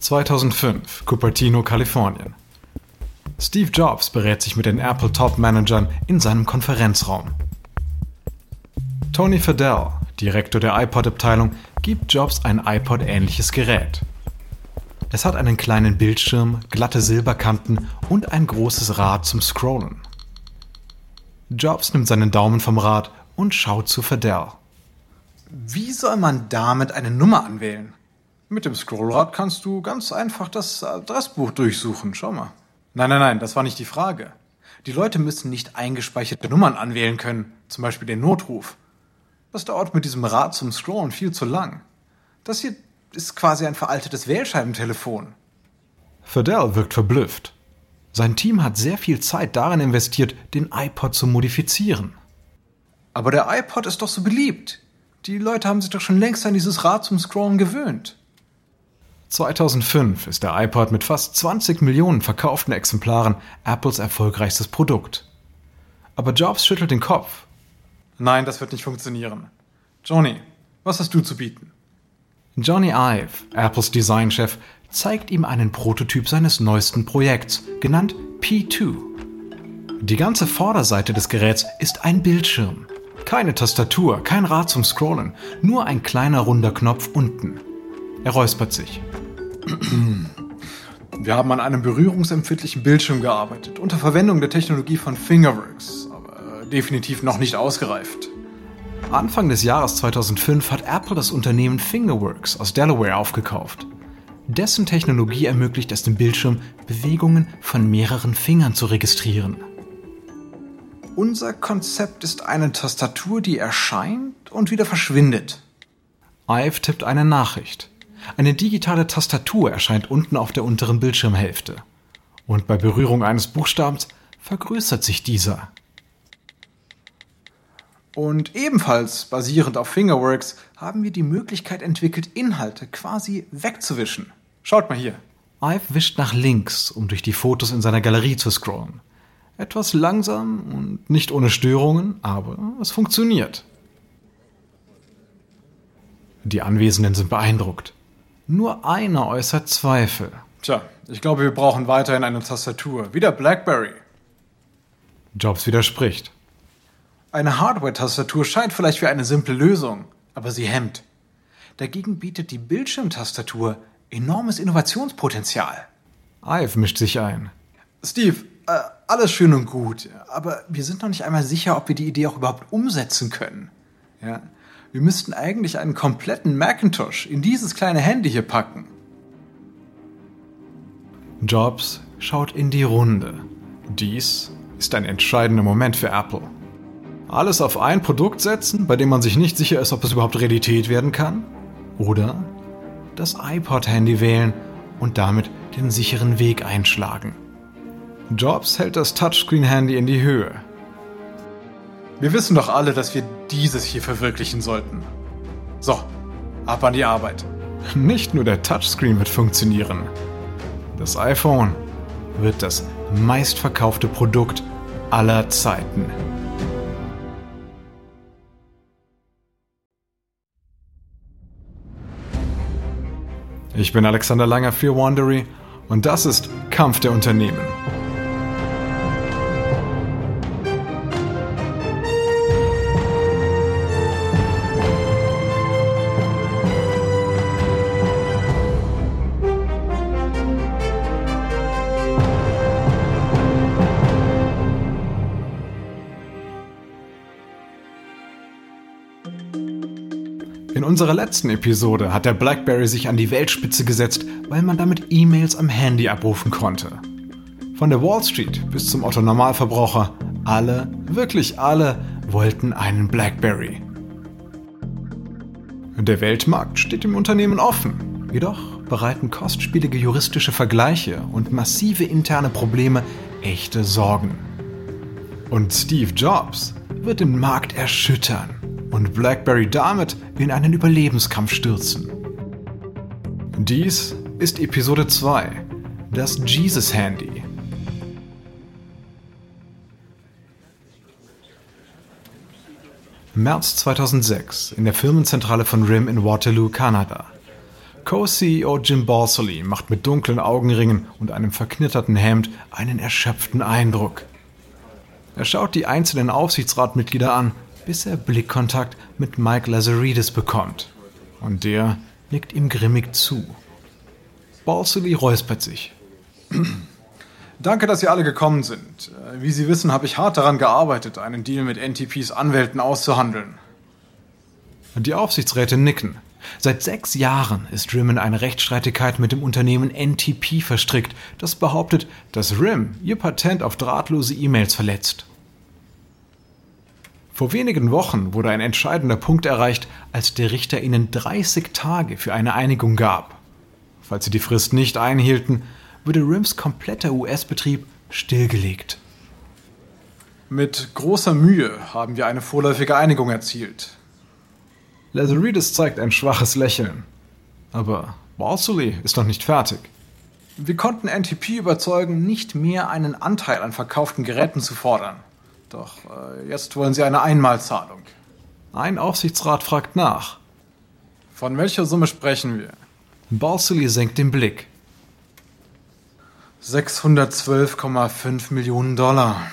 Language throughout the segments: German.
2005, Cupertino, Kalifornien. Steve Jobs berät sich mit den Apple Top-Managern in seinem Konferenzraum. Tony Fadell, Direktor der iPod-Abteilung, gibt Jobs ein iPod-ähnliches Gerät. Es hat einen kleinen Bildschirm, glatte Silberkanten und ein großes Rad zum Scrollen. Jobs nimmt seinen Daumen vom Rad und schaut zu Fadell. Wie soll man damit eine Nummer anwählen? Mit dem Scrollrad kannst du ganz einfach das Adressbuch durchsuchen. Schau mal. Nein, nein, nein, das war nicht die Frage. Die Leute müssen nicht eingespeicherte Nummern anwählen können, zum Beispiel den Notruf. Das dauert mit diesem Rad zum Scrollen viel zu lang. Das hier ist quasi ein veraltetes Wählscheibentelefon. Fidel wirkt verblüfft. Sein Team hat sehr viel Zeit darin investiert, den iPod zu modifizieren. Aber der iPod ist doch so beliebt. Die Leute haben sich doch schon längst an dieses Rad zum Scrollen gewöhnt. 2005 ist der iPod mit fast 20 Millionen verkauften Exemplaren Apples erfolgreichstes Produkt. Aber Jobs schüttelt den Kopf. Nein, das wird nicht funktionieren. Johnny, was hast du zu bieten? Johnny Ive, Apples Designchef, zeigt ihm einen Prototyp seines neuesten Projekts, genannt P2. Die ganze Vorderseite des Geräts ist ein Bildschirm. Keine Tastatur, kein Rad zum Scrollen, nur ein kleiner runder Knopf unten. Er räuspert sich. Wir haben an einem berührungsempfindlichen Bildschirm gearbeitet, unter Verwendung der Technologie von Fingerworks, aber definitiv noch nicht ausgereift. Anfang des Jahres 2005 hat Apple das Unternehmen Fingerworks aus Delaware aufgekauft. Dessen Technologie ermöglicht es dem Bildschirm, Bewegungen von mehreren Fingern zu registrieren. Unser Konzept ist eine Tastatur, die erscheint und wieder verschwindet. Ive tippt eine Nachricht. Eine digitale Tastatur erscheint unten auf der unteren Bildschirmhälfte. Und bei Berührung eines Buchstabens vergrößert sich dieser. Und ebenfalls basierend auf Fingerworks haben wir die Möglichkeit entwickelt, Inhalte quasi wegzuwischen. Schaut mal hier. Ive wischt nach links, um durch die Fotos in seiner Galerie zu scrollen. Etwas langsam und nicht ohne Störungen, aber es funktioniert. Die Anwesenden sind beeindruckt. Nur einer äußert Zweifel. Tja, ich glaube, wir brauchen weiterhin eine Tastatur. Wie der BlackBerry. Jobs widerspricht. Eine Hardware-Tastatur scheint vielleicht wie eine simple Lösung, aber sie hemmt. Dagegen bietet die Bildschirmtastatur enormes Innovationspotenzial. Ive mischt sich ein. Steve, äh, alles schön und gut, aber wir sind noch nicht einmal sicher, ob wir die Idee auch überhaupt umsetzen können. Ja? Wir müssten eigentlich einen kompletten Macintosh in dieses kleine Handy hier packen. Jobs schaut in die Runde. Dies ist ein entscheidender Moment für Apple. Alles auf ein Produkt setzen, bei dem man sich nicht sicher ist, ob es überhaupt Realität werden kann? Oder das iPod-Handy wählen und damit den sicheren Weg einschlagen. Jobs hält das Touchscreen-Handy in die Höhe. Wir wissen doch alle, dass wir dieses hier verwirklichen sollten. So, ab an die Arbeit. Nicht nur der Touchscreen wird funktionieren. Das iPhone wird das meistverkaufte Produkt aller Zeiten. Ich bin Alexander Langer für Wandery und das ist Kampf der Unternehmen. Unserer letzten Episode hat der BlackBerry sich an die Weltspitze gesetzt, weil man damit E-Mails am Handy abrufen konnte. Von der Wall Street bis zum Otto Normalverbraucher, alle, wirklich alle, wollten einen BlackBerry. Der Weltmarkt steht dem Unternehmen offen. Jedoch bereiten kostspielige juristische Vergleiche und massive interne Probleme echte Sorgen. Und Steve Jobs wird den Markt erschüttern und BlackBerry damit in einen Überlebenskampf stürzen. Dies ist Episode 2, das Jesus Handy. März 2006 in der Firmenzentrale von RIM in Waterloo, Kanada. Co-CEO Jim Borsely macht mit dunklen Augenringen und einem verknitterten Hemd einen erschöpften Eindruck. Er schaut die einzelnen Aufsichtsratmitglieder an, bis er Blickkontakt mit Mike Lazaridis bekommt. Und der nickt ihm grimmig zu. Borsely räuspert sich. Danke, dass Sie alle gekommen sind. Wie Sie wissen, habe ich hart daran gearbeitet, einen Deal mit NTPs Anwälten auszuhandeln. Die Aufsichtsräte nicken. Seit sechs Jahren ist RIM in eine Rechtsstreitigkeit mit dem Unternehmen NTP verstrickt, das behauptet, dass RIM ihr Patent auf drahtlose E-Mails verletzt. Vor wenigen Wochen wurde ein entscheidender Punkt erreicht, als der Richter ihnen 30 Tage für eine Einigung gab. Falls sie die Frist nicht einhielten, würde RIMs kompletter US-Betrieb stillgelegt. Mit großer Mühe haben wir eine vorläufige Einigung erzielt. Lazaridis zeigt ein schwaches Lächeln. Aber Balsley ist noch nicht fertig. Wir konnten NTP überzeugen, nicht mehr einen Anteil an verkauften Geräten zu fordern. Doch äh, jetzt wollen sie eine Einmalzahlung. Ein Aufsichtsrat fragt nach. Von welcher Summe sprechen wir? Balsley senkt den Blick. 612,5 Millionen Dollar.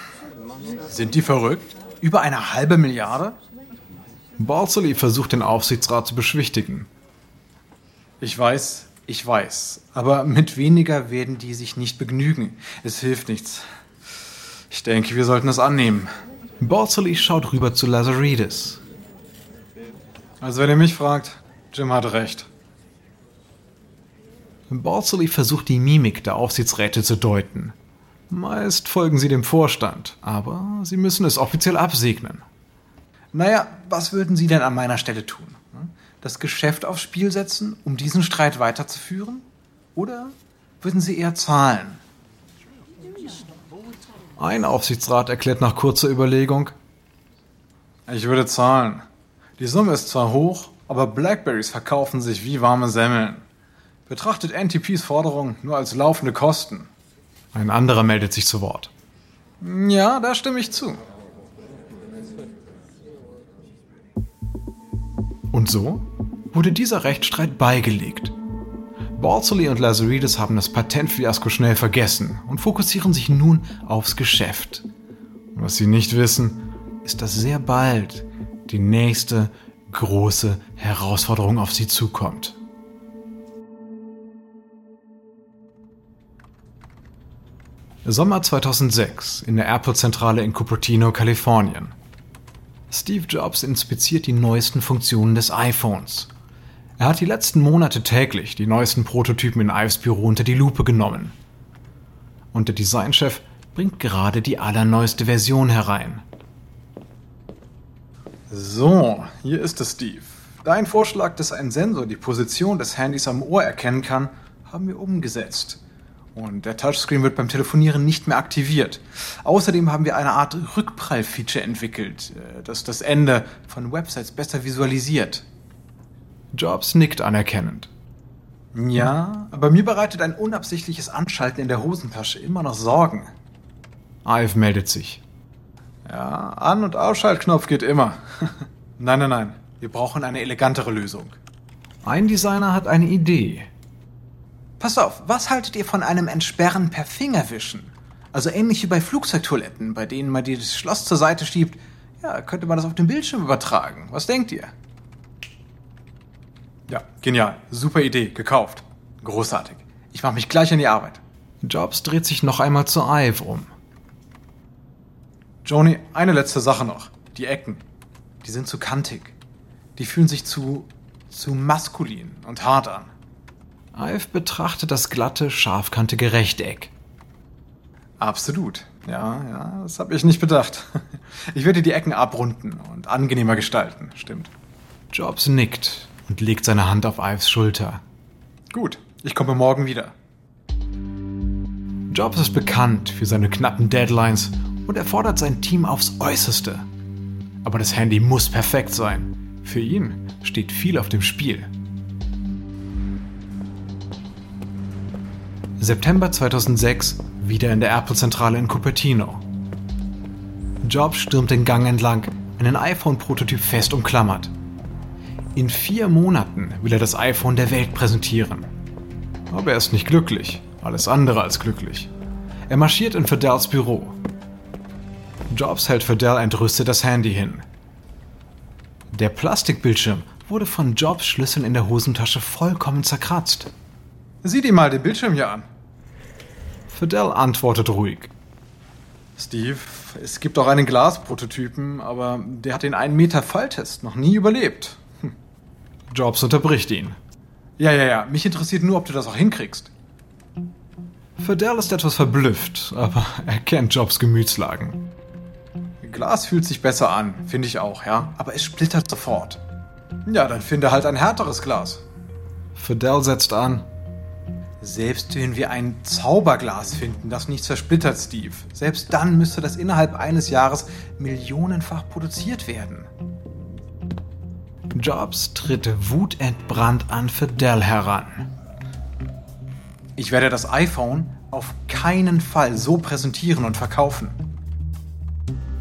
Sind die verrückt? Über eine halbe Milliarde? Balsley versucht den Aufsichtsrat zu beschwichtigen. Ich weiß, ich weiß. Aber mit weniger werden die sich nicht begnügen. Es hilft nichts. Ich denke, wir sollten es annehmen. Balsley schaut rüber zu Lazaridis. Also wenn ihr mich fragt, Jim hat recht. Balsley versucht die Mimik der Aufsichtsräte zu deuten. Meist folgen sie dem Vorstand, aber sie müssen es offiziell absegnen. Naja, was würden Sie denn an meiner Stelle tun? Das Geschäft aufs Spiel setzen, um diesen Streit weiterzuführen? Oder würden Sie eher zahlen? Ein Aufsichtsrat erklärt nach kurzer Überlegung. Ich würde zahlen. Die Summe ist zwar hoch, aber Blackberries verkaufen sich wie warme Semmeln. Betrachtet NTPs Forderung nur als laufende Kosten. Ein anderer meldet sich zu Wort. Ja, da stimme ich zu. Und so wurde dieser Rechtsstreit beigelegt. Balsley und Lazaridis haben das Patentfiasko schnell vergessen und fokussieren sich nun aufs Geschäft. Was sie nicht wissen, ist, dass sehr bald die nächste große Herausforderung auf sie zukommt. Sommer 2006 in der Apple-Zentrale in Cupertino, Kalifornien. Steve Jobs inspiziert die neuesten Funktionen des iPhones. Er hat die letzten Monate täglich die neuesten Prototypen in Ives Büro unter die Lupe genommen. Und der Designchef bringt gerade die allerneueste Version herein. So, hier ist es, Steve. Dein Vorschlag, dass ein Sensor die Position des Handys am Ohr erkennen kann, haben wir umgesetzt. Und der Touchscreen wird beim Telefonieren nicht mehr aktiviert. Außerdem haben wir eine Art Rückprall-Feature entwickelt, äh, das das Ende von Websites besser visualisiert. Jobs nickt anerkennend. Ja, aber mir bereitet ein unabsichtliches Anschalten in der Hosentasche immer noch Sorgen. Ive meldet sich. Ja, An- und Ausschaltknopf geht immer. nein, nein, nein. Wir brauchen eine elegantere Lösung. Ein Designer hat eine Idee. Pass auf, was haltet ihr von einem Entsperren per Fingerwischen? Also ähnlich wie bei Flugzeugtoiletten, bei denen man das Schloss zur Seite schiebt. Ja, könnte man das auf dem Bildschirm übertragen. Was denkt ihr? Ja, genial. Super Idee. Gekauft. Großartig. Ich mache mich gleich an die Arbeit. Jobs dreht sich noch einmal zu Ive um. Joni, eine letzte Sache noch. Die Ecken. Die sind zu kantig. Die fühlen sich zu, zu maskulin und hart an. Ive betrachtet das glatte, scharfkantige Rechteck. Absolut. Ja, ja, das habe ich nicht bedacht. Ich werde die Ecken abrunden und angenehmer gestalten, stimmt. Jobs nickt und legt seine Hand auf Ives Schulter. Gut, ich komme morgen wieder. Jobs ist bekannt für seine knappen Deadlines und er fordert sein Team aufs Äußerste. Aber das Handy muss perfekt sein. Für ihn steht viel auf dem Spiel. September 2006, wieder in der Apple-Zentrale in Cupertino. Jobs stürmt den Gang entlang, einen iPhone-Prototyp fest umklammert. In vier Monaten will er das iPhone der Welt präsentieren. Aber er ist nicht glücklich, alles andere als glücklich. Er marschiert in Fidells Büro. Jobs hält Fidel entrüstet das Handy hin. Der Plastikbildschirm wurde von Jobs Schlüsseln in der Hosentasche vollkommen zerkratzt. Sieh dir mal den Bildschirm hier an. Fidel antwortet ruhig. Steve, es gibt auch einen Glasprototypen, aber der hat den 1 Meter Falltest noch nie überlebt. Jobs unterbricht ihn. Ja, ja, ja, mich interessiert nur, ob du das auch hinkriegst. Fidel ist etwas verblüfft, aber er kennt Jobs Gemütslagen. Glas fühlt sich besser an, finde ich auch, ja, aber es splittert sofort. Ja, dann finde halt ein härteres Glas. Fidel setzt an. Selbst wenn wir ein Zauberglas finden, das nicht zersplittert, Steve, selbst dann müsste das innerhalb eines Jahres millionenfach produziert werden. Jobs tritt wutentbrannt an Fidel heran. Ich werde das iPhone auf keinen Fall so präsentieren und verkaufen.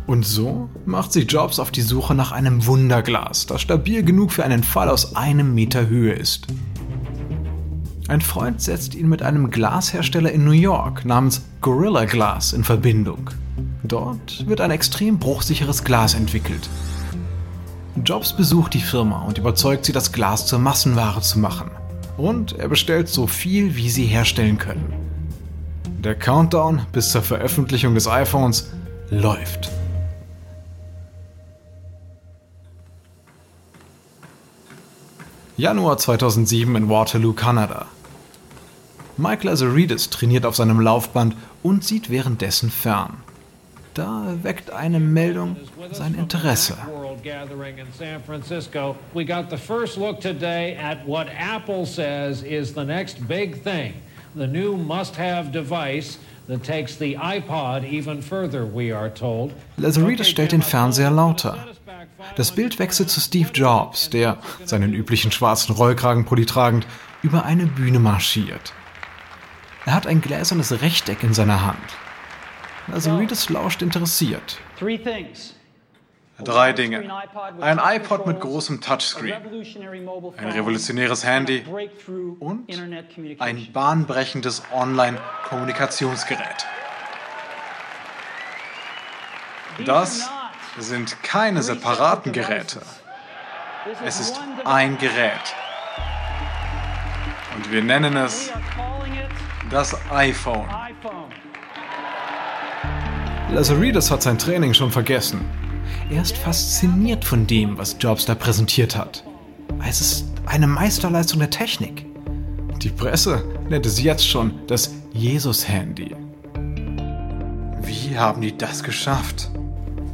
Und so macht sich Jobs auf die Suche nach einem Wunderglas, das stabil genug für einen Fall aus einem Meter Höhe ist. Ein Freund setzt ihn mit einem Glashersteller in New York namens Gorilla Glass in Verbindung. Dort wird ein extrem bruchsicheres Glas entwickelt. Jobs besucht die Firma und überzeugt sie, das Glas zur Massenware zu machen. Und er bestellt so viel, wie sie herstellen können. Der Countdown bis zur Veröffentlichung des iPhones läuft. Januar 2007 in Waterloo, Kanada. Mike Lazaridis trainiert auf seinem Laufband und sieht währenddessen fern. Da weckt eine Meldung sein Interesse. We got the first look today at what Apple says is the next big thing. The new must-have device that takes the iPod even further, we are told. Lazaridis stellt den Fernseher lauter. Das Bild wechselt zu Steve Jobs, der, seinen üblichen schwarzen Rollkragenpulli tragend, über eine Bühne marschiert. Er hat ein gläsernes Rechteck in seiner Hand. Lazaridis lauscht interessiert. Drei Dinge. Ein iPod mit großem Touchscreen, ein revolutionäres Handy und ein bahnbrechendes Online-Kommunikationsgerät. Das sind keine separaten Geräte. Es ist ein Gerät. Und wir nennen es das iPhone. Lazaridis hat sein Training schon vergessen. Er ist fasziniert von dem, was Jobs da präsentiert hat. Es ist eine Meisterleistung der Technik. Die Presse nennt es jetzt schon das Jesus-Handy. Wie haben die das geschafft?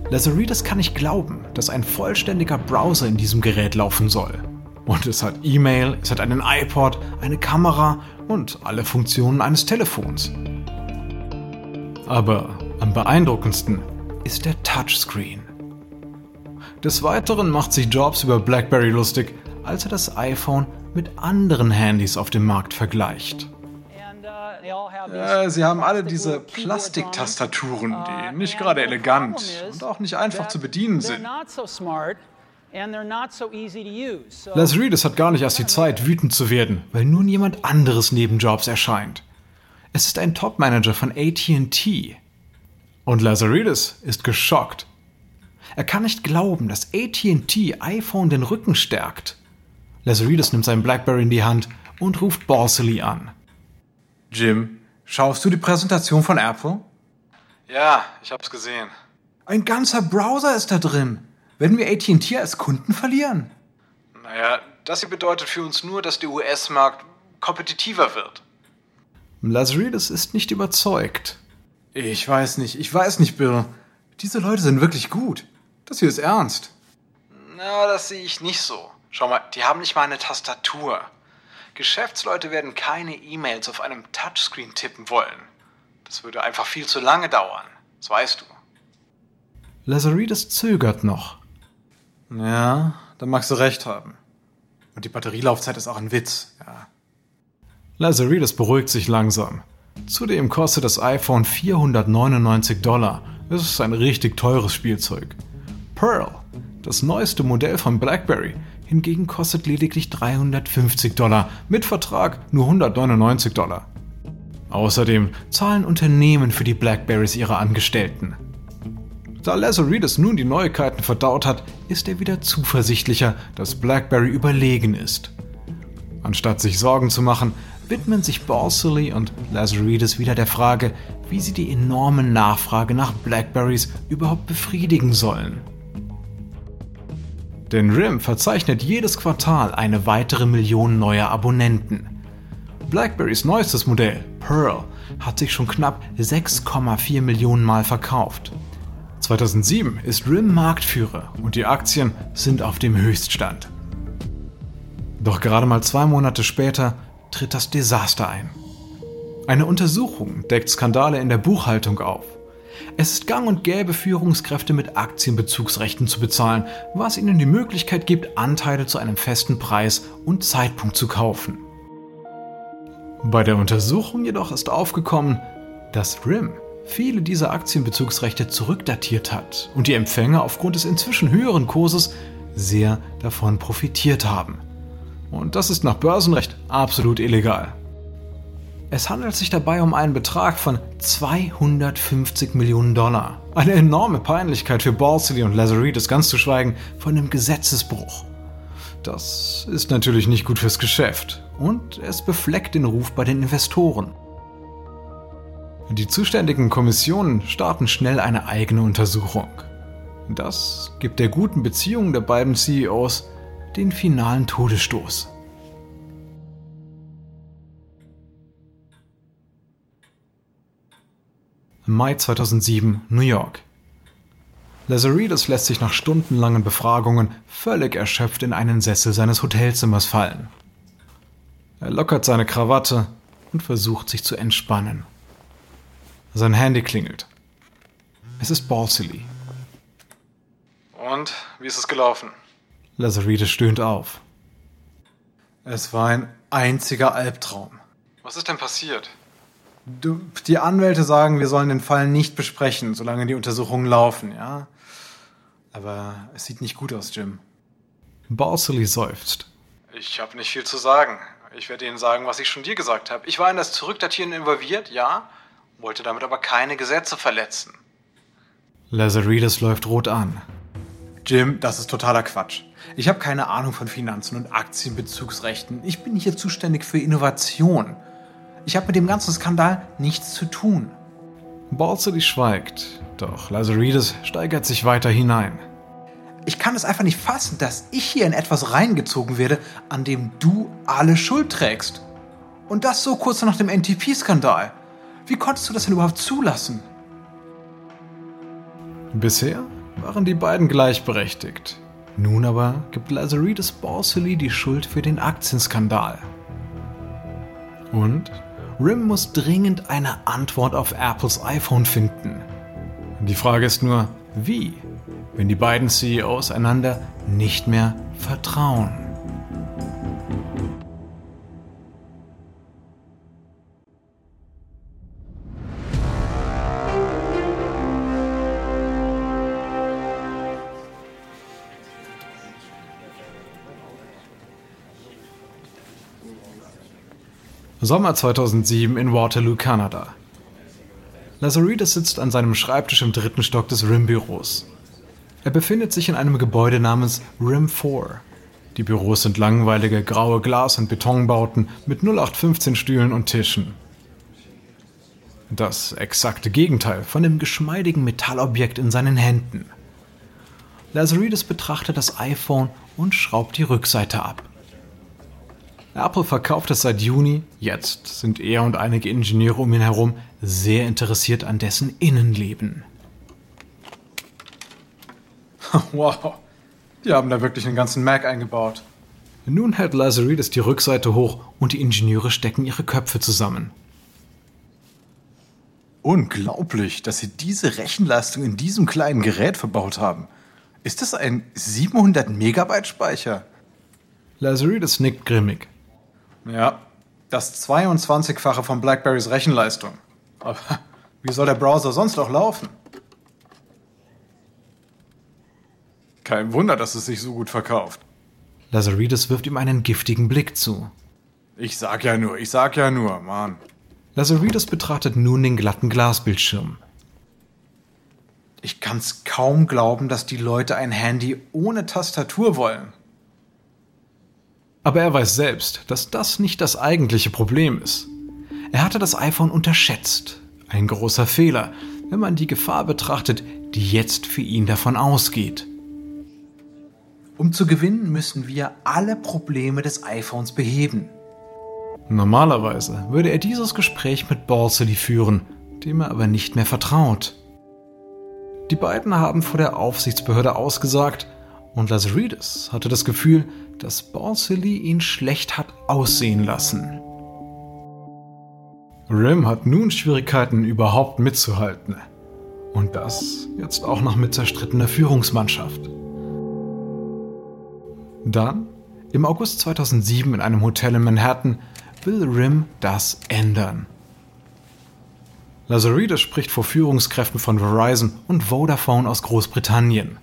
Lazaridis kann nicht glauben, dass ein vollständiger Browser in diesem Gerät laufen soll. Und es hat E-Mail, es hat einen iPod, eine Kamera und alle Funktionen eines Telefons. Aber am beeindruckendsten ist der Touchscreen. Des Weiteren macht sich Jobs über BlackBerry lustig, als er das iPhone mit anderen Handys auf dem Markt vergleicht. Ja, sie haben alle diese Plastiktastaturen, die nicht gerade elegant und auch nicht einfach zu bedienen sind. Lazaridis hat gar nicht erst die Zeit, wütend zu werden, weil nun jemand anderes neben Jobs erscheint. Es ist ein Topmanager von AT&T. Und Lazaridis ist geschockt. Er kann nicht glauben, dass AT&T iPhone den Rücken stärkt. Lazaridis nimmt sein Blackberry in die Hand und ruft Borsely an. Jim, schaust du die Präsentation von Apple? Ja, ich hab's gesehen. Ein ganzer Browser ist da drin. Werden wir AT&T als Kunden verlieren? Naja, das hier bedeutet für uns nur, dass der US-Markt kompetitiver wird. Lazaridis ist nicht überzeugt. Ich weiß nicht, ich weiß nicht, Bill. Diese Leute sind wirklich gut. Das hier ist ernst. Na, das sehe ich nicht so. Schau mal, die haben nicht mal eine Tastatur. Geschäftsleute werden keine E-Mails auf einem Touchscreen tippen wollen. Das würde einfach viel zu lange dauern. Das weißt du. Lazaridis zögert noch. Ja, da magst du recht haben. Und die Batterielaufzeit ist auch ein Witz, ja. Lazaridis beruhigt sich langsam. Zudem kostet das iPhone 499 Dollar. Es ist ein richtig teures Spielzeug. Pearl, das neueste Modell von BlackBerry, hingegen kostet lediglich 350 Dollar, mit Vertrag nur 199 Dollar. Außerdem zahlen Unternehmen für die Blackberries ihre Angestellten. Da Lazaridis nun die Neuigkeiten verdaut hat, ist er wieder zuversichtlicher, dass BlackBerry überlegen ist. Anstatt sich Sorgen zu machen, widmen sich Balsillie und Lazaridis wieder der Frage, wie sie die enorme Nachfrage nach Blackberries überhaupt befriedigen sollen. Denn RIM verzeichnet jedes Quartal eine weitere Million neuer Abonnenten. BlackBerrys neuestes Modell, Pearl, hat sich schon knapp 6,4 Millionen Mal verkauft. 2007 ist RIM Marktführer und die Aktien sind auf dem Höchststand. Doch gerade mal zwei Monate später tritt das Desaster ein. Eine Untersuchung deckt Skandale in der Buchhaltung auf. Es ist gang und gäbe, Führungskräfte mit Aktienbezugsrechten zu bezahlen, was ihnen die Möglichkeit gibt, Anteile zu einem festen Preis und Zeitpunkt zu kaufen. Bei der Untersuchung jedoch ist aufgekommen, dass RIM viele dieser Aktienbezugsrechte zurückdatiert hat und die Empfänger aufgrund des inzwischen höheren Kurses sehr davon profitiert haben. Und das ist nach Börsenrecht absolut illegal. Es handelt sich dabei um einen Betrag von 250 Millionen Dollar. Eine enorme Peinlichkeit für Balsillie und Lazaridis, ganz zu schweigen von einem Gesetzesbruch. Das ist natürlich nicht gut fürs Geschäft und es befleckt den Ruf bei den Investoren. Die zuständigen Kommissionen starten schnell eine eigene Untersuchung. Das gibt der guten Beziehung der beiden CEOs den finalen Todesstoß. Mai 2007, New York. Lazaridis lässt sich nach stundenlangen Befragungen völlig erschöpft in einen Sessel seines Hotelzimmers fallen. Er lockert seine Krawatte und versucht sich zu entspannen. Sein Handy klingelt. Es ist Balsillie. Und wie ist es gelaufen? Lazaridis stöhnt auf. Es war ein einziger Albtraum. Was ist denn passiert? Du, die Anwälte sagen, wir sollen den Fall nicht besprechen, solange die Untersuchungen laufen, ja? Aber es sieht nicht gut aus, Jim. Balsillie seufzt. Ich habe nicht viel zu sagen. Ich werde Ihnen sagen, was ich schon dir gesagt habe. Ich war in das Zurückdatieren involviert, ja, wollte damit aber keine Gesetze verletzen. Lazaridis läuft rot an. Jim, das ist totaler Quatsch. Ich habe keine Ahnung von Finanzen und Aktienbezugsrechten. Ich bin hier zuständig für Innovation. Ich habe mit dem ganzen Skandal nichts zu tun. Balsillie schweigt, doch Lazaridis steigert sich weiter hinein. Ich kann es einfach nicht fassen, dass ich hier in etwas reingezogen werde, an dem du alle Schuld trägst. Und das so kurz nach dem NTP-Skandal. Wie konntest du das denn überhaupt zulassen? Bisher waren die beiden gleichberechtigt. Nun aber gibt Lazaridis Balsillie die Schuld für den Aktienskandal. Und Rim muss dringend eine Antwort auf Apples iPhone finden. Die Frage ist nur, wie, wenn die beiden CEOs einander nicht mehr vertrauen. Sommer 2007 in Waterloo, Kanada. Lazaridis sitzt an seinem Schreibtisch im dritten Stock des RIM-Büros. Er befindet sich in einem Gebäude namens RIM 4. Die Büros sind langweilige graue Glas- und Betonbauten mit 0815 Stühlen und Tischen. Das exakte Gegenteil von dem geschmeidigen Metallobjekt in seinen Händen. Lazaridis betrachtet das iPhone und schraubt die Rückseite ab. Apple verkauft es seit Juni. Jetzt sind er und einige Ingenieure um ihn herum sehr interessiert an dessen Innenleben. Wow, die haben da wirklich einen ganzen Mac eingebaut. Nun hält Lazaridis die Rückseite hoch und die Ingenieure stecken ihre Köpfe zusammen. Unglaublich, dass sie diese Rechenleistung in diesem kleinen Gerät verbaut haben. Ist das ein 700 Megabyte Speicher? Lazaridis nickt grimmig. Ja, das 22-fache von BlackBerrys Rechenleistung. Aber wie soll der Browser sonst auch laufen? Kein Wunder, dass es sich so gut verkauft. Lazaridis wirft ihm einen giftigen Blick zu. Ich sag ja nur, ich sag ja nur, Mann. Lazaridis betrachtet nun den glatten Glasbildschirm. Ich kann's kaum glauben, dass die Leute ein Handy ohne Tastatur wollen. Aber er weiß selbst, dass das nicht das eigentliche Problem ist. Er hatte das iPhone unterschätzt. Ein großer Fehler, wenn man die Gefahr betrachtet, die jetzt für ihn davon ausgeht. Um zu gewinnen, müssen wir alle Probleme des iPhones beheben. Normalerweise würde er dieses Gespräch mit Balsillie führen, dem er aber nicht mehr vertraut. Die beiden haben vor der Aufsichtsbehörde ausgesagt und Lazaridis hatte das Gefühl, dass Balsillie ihn schlecht hat aussehen lassen. Rim hat nun Schwierigkeiten, überhaupt mitzuhalten. Und das jetzt auch noch mit zerstrittener Führungsmannschaft. Dann, im August 2007 in einem Hotel in Manhattan, will Rim das ändern. Lazaridis spricht vor Führungskräften von Verizon und Vodafone aus Großbritannien.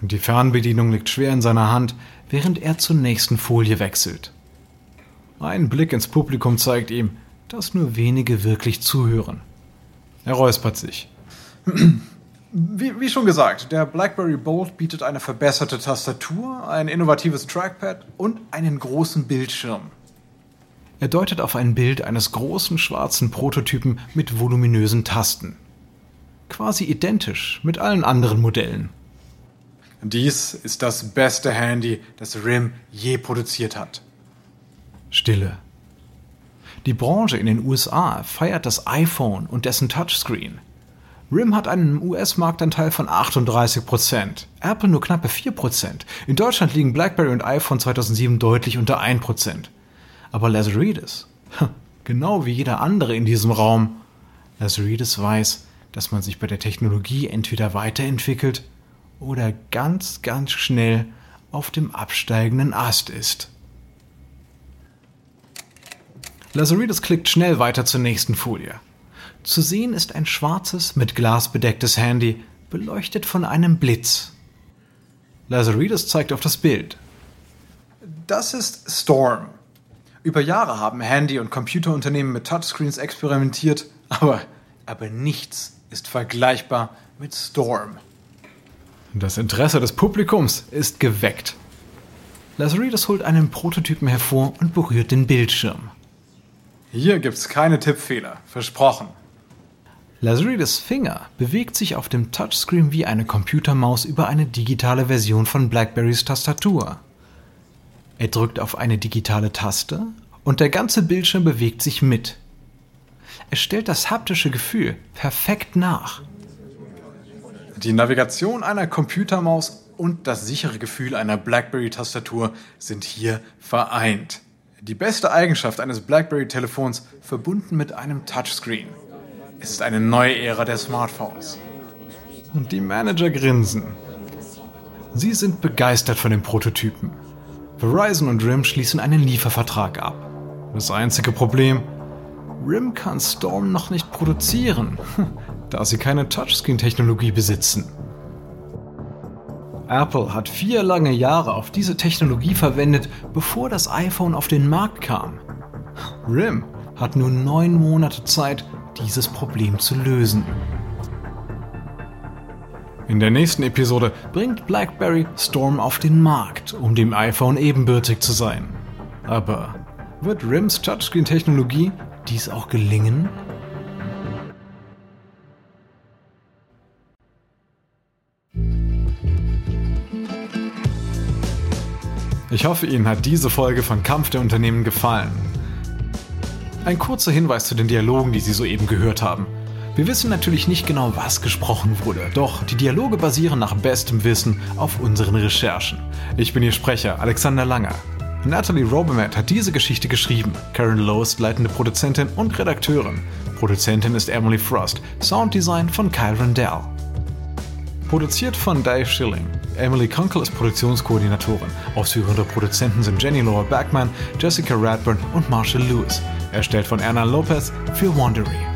Und die Fernbedienung liegt schwer in seiner Hand, während er zur nächsten Folie wechselt. Ein Blick ins Publikum zeigt ihm, dass nur wenige wirklich zuhören. Er räuspert sich. Wie, wie, schon gesagt, der BlackBerry Bold bietet eine verbesserte Tastatur, ein innovatives Trackpad und einen großen Bildschirm. Er deutet auf ein Bild eines großen schwarzen Prototypen mit voluminösen Tasten. Quasi identisch mit allen anderen Modellen. Dies ist das beste Handy, das RIM je produziert hat. Stille. Die Branche in den USA feiert das iPhone und dessen Touchscreen. RIM hat einen US-Marktanteil von 38%, Apple nur knappe 4%. In Deutschland liegen BlackBerry und iPhone 2007 deutlich unter 1%. Aber Lazaridis, genau wie jeder andere in diesem Raum, Lazaridis weiß, dass man sich bei der Technologie entweder weiterentwickelt oder ganz, ganz schnell auf dem absteigenden Ast ist. Lazaridis klickt schnell weiter zur nächsten Folie. Zu sehen ist ein schwarzes, mit Glas bedecktes Handy, beleuchtet von einem Blitz. Lazaridis zeigt auf das Bild. Das ist Storm. Über Jahre haben Handy- und Computerunternehmen mit Touchscreens experimentiert, aber, aber nichts ist vergleichbar mit Storm. Das Interesse des Publikums ist geweckt. Lazaridis holt einen Prototypen hervor und berührt den Bildschirm. Hier gibt's keine Tippfehler, versprochen. Lazaridis Finger bewegt sich auf dem Touchscreen wie eine Computermaus über eine digitale Version von Blackberrys Tastatur. Er drückt auf eine digitale Taste und der ganze Bildschirm bewegt sich mit. Er stellt das haptische Gefühl perfekt nach. Die Navigation einer Computermaus und das sichere Gefühl einer BlackBerry-Tastatur sind hier vereint. Die beste Eigenschaft eines BlackBerry-Telefons verbunden mit einem Touchscreen. Es ist eine neue Ära der Smartphones. Und die Manager grinsen. Sie sind begeistert von dem Prototypen. Verizon und RIM schließen einen Liefervertrag ab. Das einzige Problem, RIM kann Storm noch nicht produzieren, da sie keine Touchscreen-Technologie besitzen. Apple hat vier lange Jahre auf diese Technologie verwendet, bevor das iPhone auf den Markt kam. RIM hat nur neun Monate Zeit, dieses Problem zu lösen. In der nächsten Episode bringt BlackBerry Storm auf den Markt, um dem iPhone ebenbürtig zu sein. Aber wird RIMs Touchscreen-Technologie dies auch gelingen? Ich hoffe, Ihnen hat diese Folge von Kampf der Unternehmen gefallen. Ein kurzer Hinweis zu den Dialogen, die Sie soeben gehört haben. Wir wissen natürlich nicht genau, was gesprochen wurde, doch die Dialoge basieren nach bestem Wissen auf unseren Recherchen. Ich bin Ihr Sprecher, Alexander Langer. Natalie Robermatt hat diese Geschichte geschrieben. Karen Lowe ist leitende Produzentin und Redakteurin. Produzentin ist Emily Frost. Sounddesign von Kyle Rendell. Produziert von Dave Schilling. Emily Kunkel ist Produktionskoordinatorin. Ausführende Produzenten sind Jenny Laura Backman, Jessica Radburn und Marshall Lewis. Erstellt von Erna Lopez für Wandery.